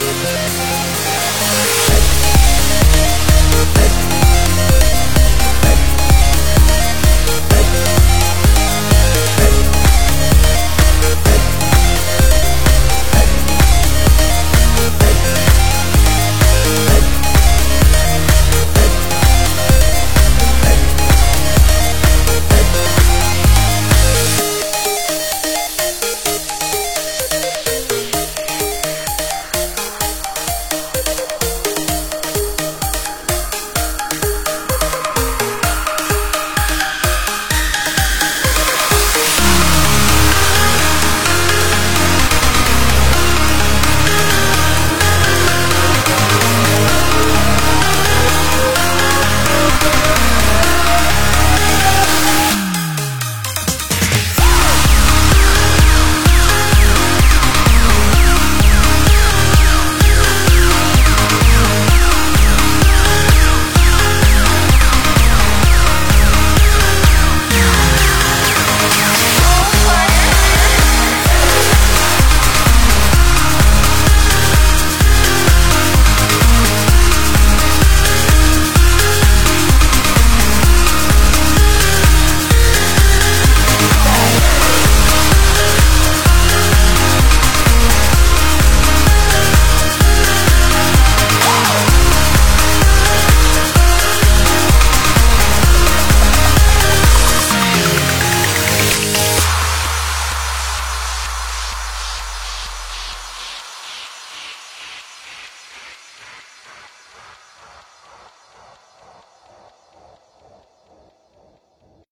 Música